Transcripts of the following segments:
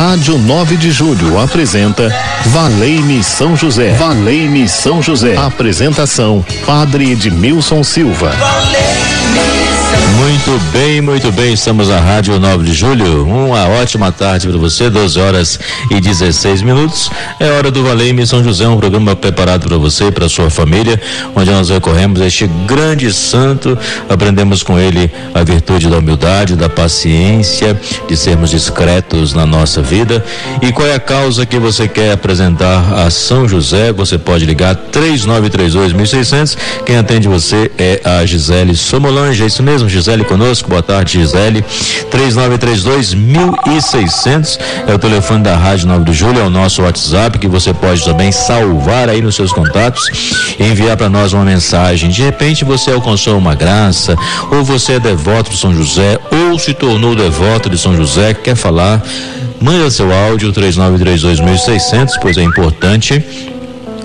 Rádio 9 de Julho apresenta Valei-me São José. Valei-me São José. Apresentação: Padre Edmilson Silva. Muito bem, muito bem. Estamos na Rádio 9 de Julho. Uma ótima tarde para você, 12 horas e 16 minutos. É hora do Valei-me São José, um programa preparado para você e para sua família, onde nós recorremos a este grande santo, aprendemos com ele a virtude da humildade, da paciência, de sermos discretos na nossa vida. E qual é a causa que você quer apresentar a São José? Você pode ligar 3932 1600. Quem atende você é a Gisele Somolange. É isso mesmo, Gisele conosco. Boa tarde, Gisele. 3932 1600 é o telefone da Rádio 9 de Julho, é o nosso WhatsApp que você pode também salvar aí nos seus contatos e enviar para nós uma mensagem. De repente você alcançou uma graça, ou você é devoto de São José, ou se tornou devoto de São José, quer falar, manda seu áudio 3932 1600, pois é importante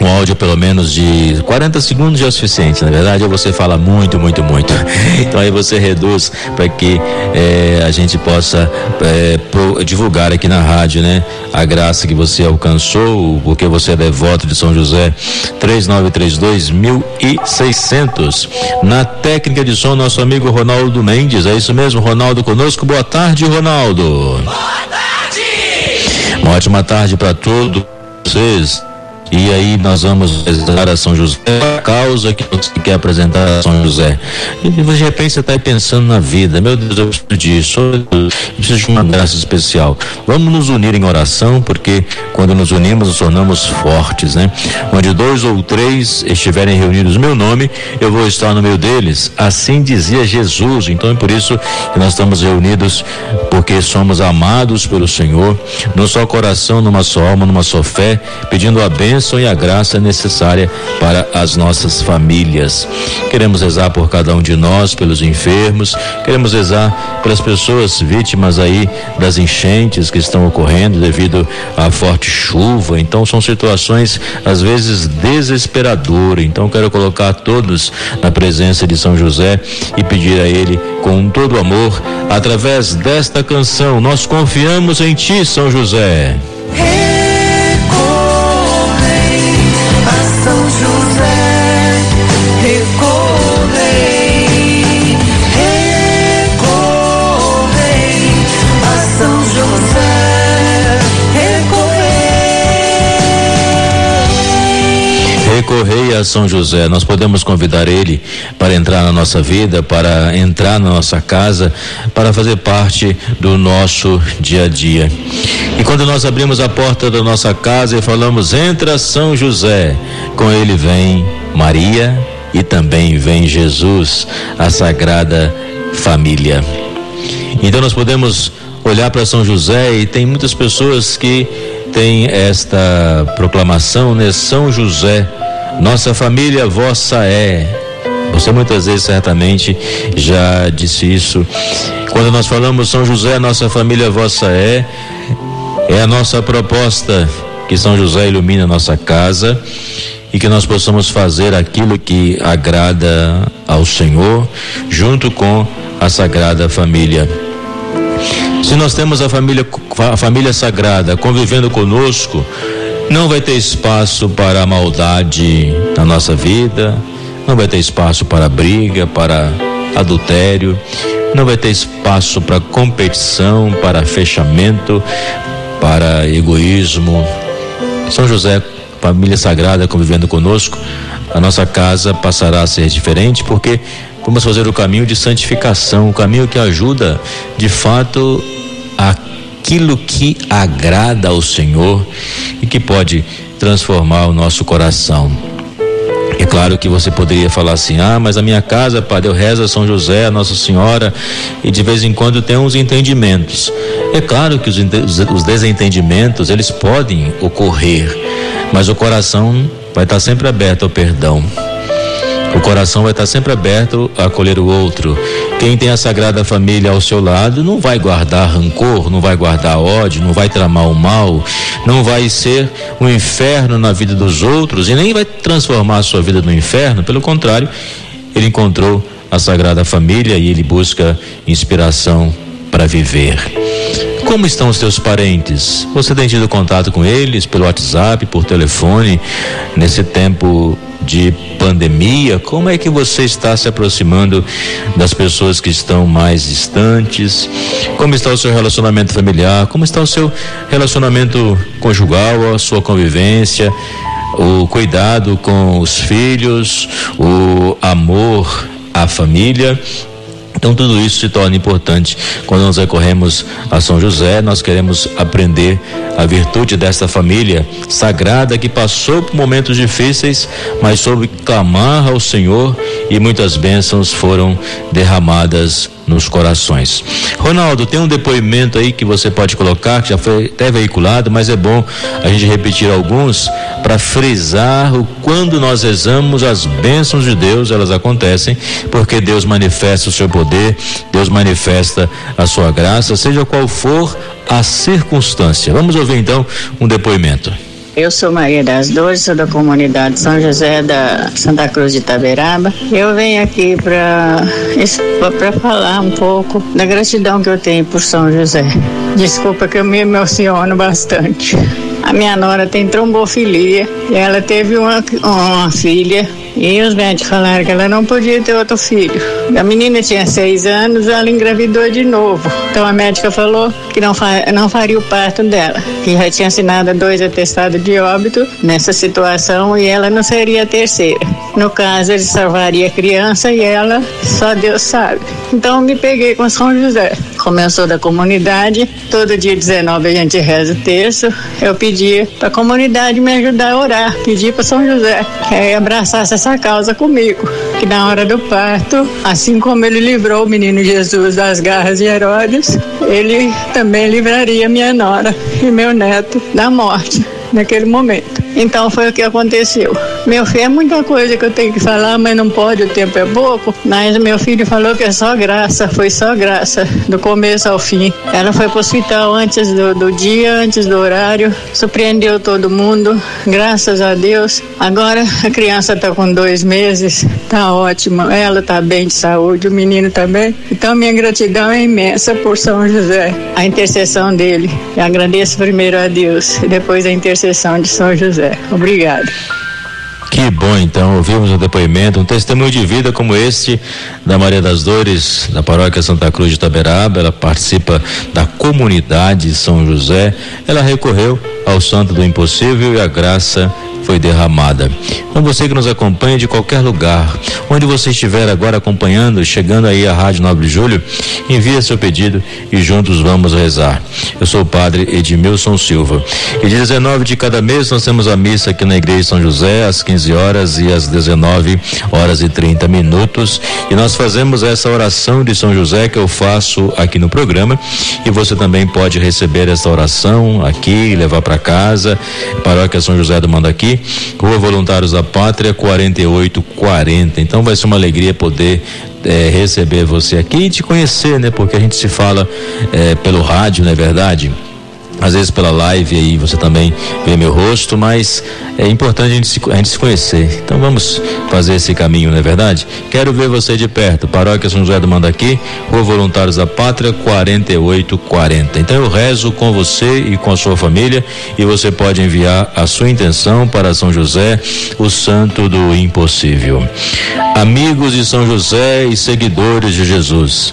um áudio pelo menos de 40 segundos já é o suficiente, na verdade, ou você fala muito, muito, muito. Então aí você reduz para que eh, a gente possa eh, pro, divulgar aqui na rádio, né? A graça que você alcançou, porque você é devoto de São José, 3932 1600. Na técnica de som, nosso amigo Ronaldo Mendes, é isso mesmo, Ronaldo conosco. Boa tarde, Ronaldo. Boa tarde. Uma ótima tarde para todos vocês. E aí nós vamos rezar a São José, a causa que você quer apresentar a São José. E de repente você está pensando na vida, meu Deus, eu preciso disso, eu preciso de uma graça especial. Vamos nos unir em oração, porque quando nos unimos nos tornamos fortes, né? Onde dois ou três estiverem reunidos no meu nome, eu vou estar no meio deles. Assim dizia Jesus. Então é por isso que nós estamos reunidos, porque somos amados pelo Senhor, num só coração, numa só alma, numa só fé, pedindo a bênção bênção e a graça necessária para as nossas famílias. Queremos rezar por cada um de nós, pelos enfermos, queremos rezar pelas pessoas vítimas aí das enchentes que estão ocorrendo devido à forte chuva. Então são situações às vezes desesperadoras. Então quero colocar todos na presença de São José e pedir a ele com todo amor através desta canção. Nós confiamos em ti, São José. to recorrei a São José. Nós podemos convidar ele para entrar na nossa vida, para entrar na nossa casa, para fazer parte do nosso dia a dia. E quando nós abrimos a porta da nossa casa e falamos: Entra São José, com ele vem Maria e também vem Jesus, a Sagrada Família. Então nós podemos olhar para São José e tem muitas pessoas que têm esta proclamação, né? São José nossa família vossa é. Você muitas vezes certamente já disse isso. Quando nós falamos São José, nossa família vossa é, é a nossa proposta que São José ilumine a nossa casa e que nós possamos fazer aquilo que agrada ao Senhor, junto com a Sagrada Família. Se nós temos a família, a família sagrada convivendo conosco, não vai ter espaço para a maldade na nossa vida, não vai ter espaço para briga, para adultério, não vai ter espaço para competição, para fechamento, para egoísmo. São José, família sagrada convivendo conosco, a nossa casa passará a ser diferente porque vamos fazer o caminho de santificação, o caminho que ajuda de fato a aquilo que agrada ao Senhor e que pode transformar o nosso coração. É claro que você poderia falar assim: ah, mas a minha casa, Padre, eu rezo a São José, a Nossa Senhora, e de vez em quando tem uns entendimentos. É claro que os, os desentendimentos, eles podem ocorrer, mas o coração vai estar sempre aberto ao perdão. O coração vai estar sempre aberto a acolher o outro. Quem tem a Sagrada Família ao seu lado não vai guardar rancor, não vai guardar ódio, não vai tramar o mal, não vai ser um inferno na vida dos outros e nem vai transformar a sua vida no inferno. Pelo contrário, ele encontrou a Sagrada Família e ele busca inspiração para viver. Como estão os teus parentes? Você tem tido contato com eles pelo WhatsApp, por telefone, nesse tempo de pandemia? Como é que você está se aproximando das pessoas que estão mais distantes? Como está o seu relacionamento familiar? Como está o seu relacionamento conjugal, a sua convivência? O cuidado com os filhos, o amor à família então tudo isso se torna importante. Quando nós recorremos a São José, nós queremos aprender a virtude desta família sagrada que passou por momentos difíceis, mas soube clamar ao Senhor e muitas bênçãos foram derramadas nos corações. Ronaldo, tem um depoimento aí que você pode colocar, que já foi até veiculado, mas é bom a gente repetir alguns para frisar o quando nós rezamos as bênçãos de Deus, elas acontecem, porque Deus manifesta o seu poder, Deus manifesta a sua graça, seja qual for a circunstância. Vamos ouvir então um depoimento. Eu sou Maria das Dores, sou da comunidade São José da Santa Cruz de Itaberaba. Eu venho aqui para falar um pouco da gratidão que eu tenho por São José. Desculpa que eu me emociono bastante. A minha nora tem trombofilia e ela teve uma, uma filha e os médicos falaram que ela não podia ter outro filho. A menina tinha seis anos, ela engravidou de novo. Então a médica falou que não, fa não faria o parto dela, que já tinha assinado dois atestados de óbito nessa situação e ela não seria a terceira. No caso, ele salvaria a criança e ela, só Deus sabe. Então me peguei com São José. Como eu sou da comunidade, todo dia 19 a gente reza o terço. Eu pedi para a comunidade me ajudar a orar, pedi para São José que abraçasse essa causa comigo. Que na hora do parto, assim como ele livrou o menino Jesus das garras de Herodes, ele também livraria minha nora e meu neto da morte naquele momento. Então foi o que aconteceu. Meu filho é muita coisa que eu tenho que falar, mas não pode, o tempo é pouco. Mas meu filho falou que é só graça, foi só graça, do começo ao fim. Ela foi para o hospital antes do, do dia, antes do horário, surpreendeu todo mundo, graças a Deus. Agora a criança está com dois meses, está ótima, ela está bem de saúde, o menino também. Tá então minha gratidão é imensa por São José, a intercessão dele. Eu agradeço primeiro a Deus e depois a intercessão de São José. Obrigado. Que bom, então, ouvimos um depoimento, um testemunho de vida como este da Maria das Dores, da paróquia Santa Cruz de Taberaba. Ela participa da comunidade São José. Ela recorreu ao Santo do Impossível e a graça foi derramada. Então você que nos acompanha de qualquer lugar, onde você estiver agora acompanhando, chegando aí à Rádio 9 de Julho, envie seu pedido e juntos vamos rezar. Eu sou o padre Edmilson Silva. E de 19 de cada mês nós temos a missa aqui na Igreja São José, às 15 horas e às 19 horas e 30 minutos. E nós fazemos essa oração de São José que eu faço aqui no programa. E você também pode receber essa oração aqui, levar para casa. Paróquia São José do Mandaqui, Rua Voluntários da Pátria, 4840. Então vai ser uma alegria poder é, receber você aqui e te conhecer, né? Porque a gente se fala é, pelo rádio, não é verdade? Às vezes pela live aí você também vê meu rosto, mas é importante a gente, se, a gente se conhecer. Então vamos fazer esse caminho, não é verdade? Quero ver você de perto. Paróquia São José do Mandaqui, Rua Voluntários da Pátria, 4840. Então eu rezo com você e com a sua família e você pode enviar a sua intenção para São José, o santo do impossível. Amigos de São José e seguidores de Jesus.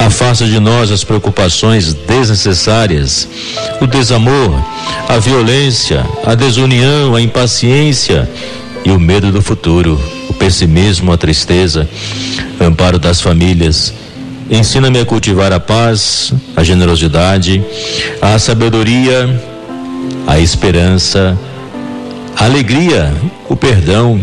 Afasta de nós as preocupações desnecessárias, o desamor, a violência, a desunião, a impaciência e o medo do futuro, o pessimismo, a tristeza, amparo das famílias. Ensina-me a cultivar a paz, a generosidade, a sabedoria, a esperança, a alegria, o perdão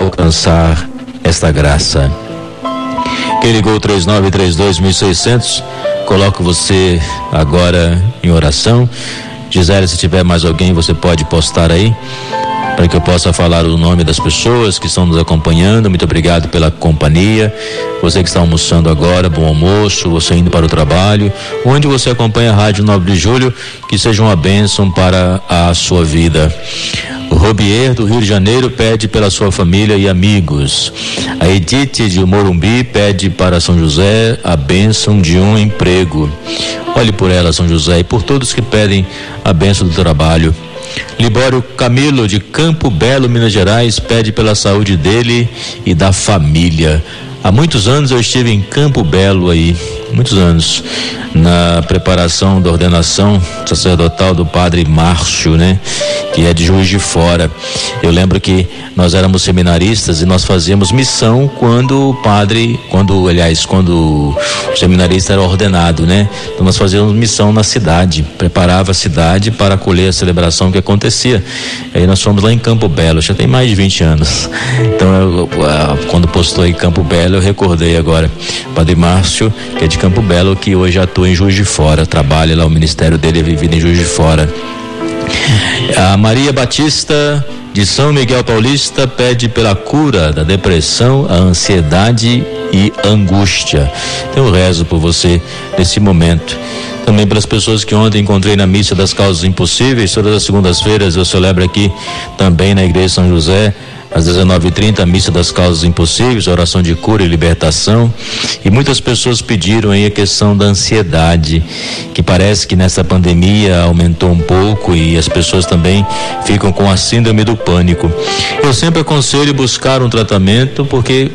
alcançar esta graça. Quem ligou 3932 coloco você agora em oração. Gisele, se tiver mais alguém, você pode postar aí para que eu possa falar o nome das pessoas que estão nos acompanhando. Muito obrigado pela companhia. Você que está almoçando agora, bom almoço, você indo para o trabalho, onde você acompanha a Rádio 9 de Julho, que seja uma bênção para a sua vida. O Robier do Rio de Janeiro pede pela sua família e amigos. A Edith de Morumbi pede para São José a bênção de um emprego. Olhe por ela, São José, e por todos que pedem a bênção do trabalho. Libório Camilo de Campo Belo, Minas Gerais, pede pela saúde dele e da família. Há muitos anos eu estive em Campo Belo aí, muitos anos, na preparação da ordenação sacerdotal do padre Márcio, né? Que é de Juiz de Fora. Eu lembro que nós éramos seminaristas e nós fazíamos missão quando o padre, quando, aliás, quando o seminarista era ordenado, né? Então nós fazíamos missão na cidade, preparava a cidade para acolher a celebração que acontecia. Aí nós fomos lá em Campo Belo, já tem mais de 20 anos. Então eu, quando postou em Campo Belo, eu recordei agora. Padre Márcio, que é de Campo Belo, que hoje atua em Juiz de Fora, trabalha lá, o ministério dele é vivido em Juiz de Fora. A Maria Batista de São Miguel Paulista pede pela cura da depressão, a ansiedade e angústia. Então eu rezo por você nesse momento. Também pelas pessoas que ontem encontrei na missa das causas impossíveis, todas as segundas-feiras eu celebro aqui também na igreja São José às 19h30, a missa das causas impossíveis, oração de cura e libertação. E muitas pessoas pediram aí a questão da ansiedade, que parece que nessa pandemia aumentou um pouco e as pessoas também ficam com a síndrome do pânico. Eu sempre aconselho buscar um tratamento porque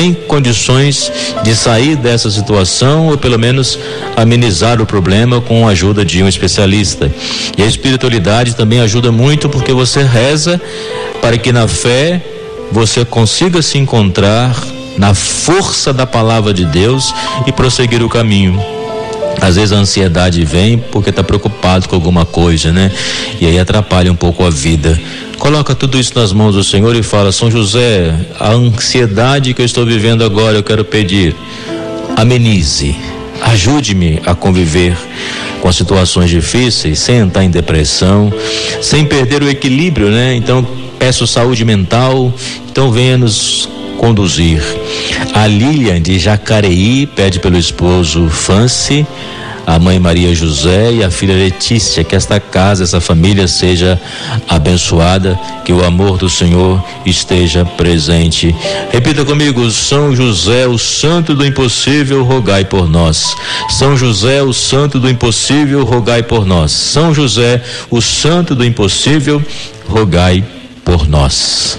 tem condições de sair dessa situação ou pelo menos amenizar o problema com a ajuda de um especialista. E a espiritualidade também ajuda muito porque você reza para que na fé você consiga se encontrar na força da palavra de Deus e prosseguir o caminho. Às vezes a ansiedade vem porque está preocupado com alguma coisa, né? E aí atrapalha um pouco a vida. Coloca tudo isso nas mãos do Senhor e fala: São José, a ansiedade que eu estou vivendo agora, eu quero pedir, amenize, ajude-me a conviver com situações difíceis, sem entrar em depressão, sem perder o equilíbrio, né? Então, peço saúde mental, então venha nos conduzir. A Lilian de Jacareí pede pelo esposo Fancy a mãe Maria José e a filha Letícia, que esta casa, essa família seja abençoada, que o amor do Senhor esteja presente. Repita comigo: São José, o santo do impossível, rogai por nós. São José, o santo do impossível, rogai por nós. São José, o santo do impossível, rogai por nós.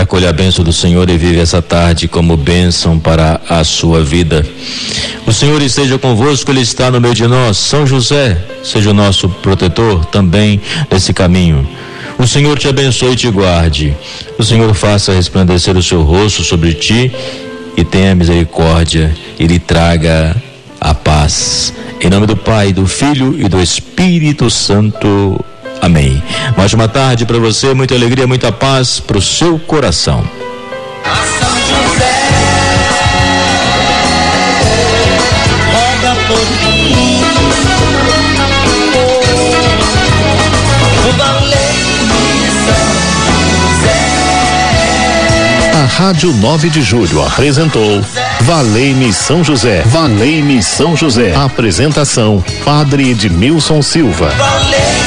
e acolha a bênção do Senhor e vive essa tarde como bênção para a sua vida. O Senhor esteja convosco, Ele está no meio de nós. São José, seja o nosso protetor também nesse caminho. O Senhor te abençoe e te guarde. O Senhor faça resplandecer o seu rosto sobre ti e tenha misericórdia e lhe traga a paz. Em nome do Pai, do Filho e do Espírito Santo. Amém. Mais uma tarde para você, muita alegria, muita paz para o seu coração. Rádio 9 de Julho apresentou Valei-me São José. Valei-me São José. Apresentação: Padre Edmilson Silva. Valei